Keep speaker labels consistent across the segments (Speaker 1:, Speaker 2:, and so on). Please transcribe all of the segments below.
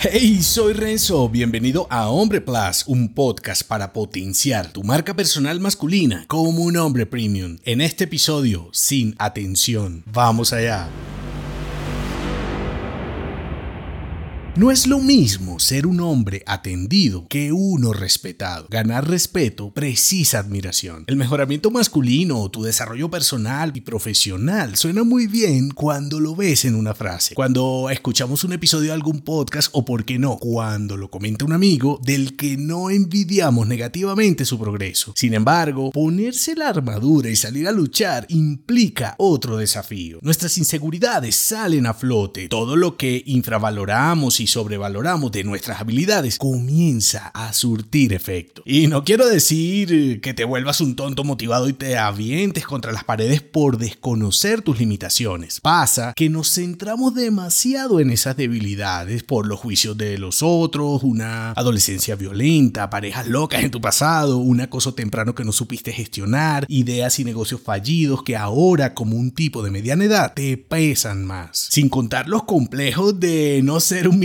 Speaker 1: Hey, soy Renzo, bienvenido a Hombre Plus, un podcast para potenciar tu marca personal masculina como un hombre premium. En este episodio, sin atención, vamos allá. No es lo mismo ser un hombre atendido que uno respetado. Ganar respeto precisa admiración. El mejoramiento masculino, tu desarrollo personal y profesional suena muy bien cuando lo ves en una frase, cuando escuchamos un episodio de algún podcast o, por qué no, cuando lo comenta un amigo del que no envidiamos negativamente su progreso. Sin embargo, ponerse la armadura y salir a luchar implica otro desafío. Nuestras inseguridades salen a flote. Todo lo que infravaloramos y sobrevaloramos de nuestras habilidades comienza a surtir efecto. Y no quiero decir que te vuelvas un tonto motivado y te avientes contra las paredes por desconocer tus limitaciones. Pasa que nos centramos demasiado en esas debilidades por los juicios de los otros, una adolescencia violenta, parejas locas en tu pasado, un acoso temprano que no supiste gestionar, ideas y negocios fallidos que ahora como un tipo de mediana edad te pesan más. Sin contar los complejos de no ser un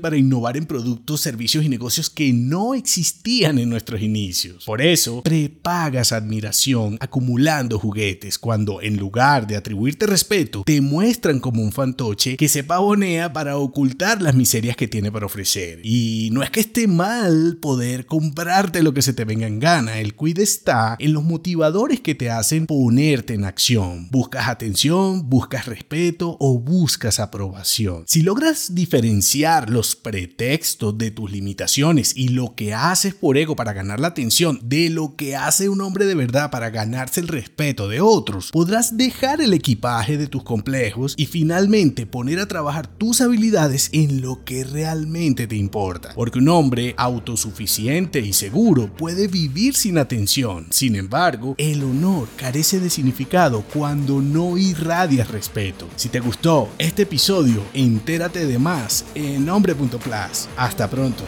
Speaker 1: para innovar en productos, servicios y negocios que no existían en nuestros inicios. Por eso, prepagas admiración acumulando juguetes cuando en lugar de atribuirte respeto, te muestran como un fantoche que se pavonea para ocultar las miserias que tiene para ofrecer. Y no es que esté mal poder comprarte lo que se te venga en gana, el cuide está en los motivadores que te hacen ponerte en acción. Buscas atención, buscas respeto o buscas aprobación. Si logras diferenciar los pretextos de tus limitaciones y lo que haces por ego para ganar la atención de lo que hace un hombre de verdad para ganarse el respeto de otros, podrás dejar el equipaje de tus complejos y finalmente poner a trabajar tus habilidades en lo que realmente te importa. Porque un hombre autosuficiente y seguro puede vivir sin atención. Sin embargo, el honor carece de significado cuando no irradias respeto. Si te gustó este episodio, entérate de más nombre.plus. Hasta pronto.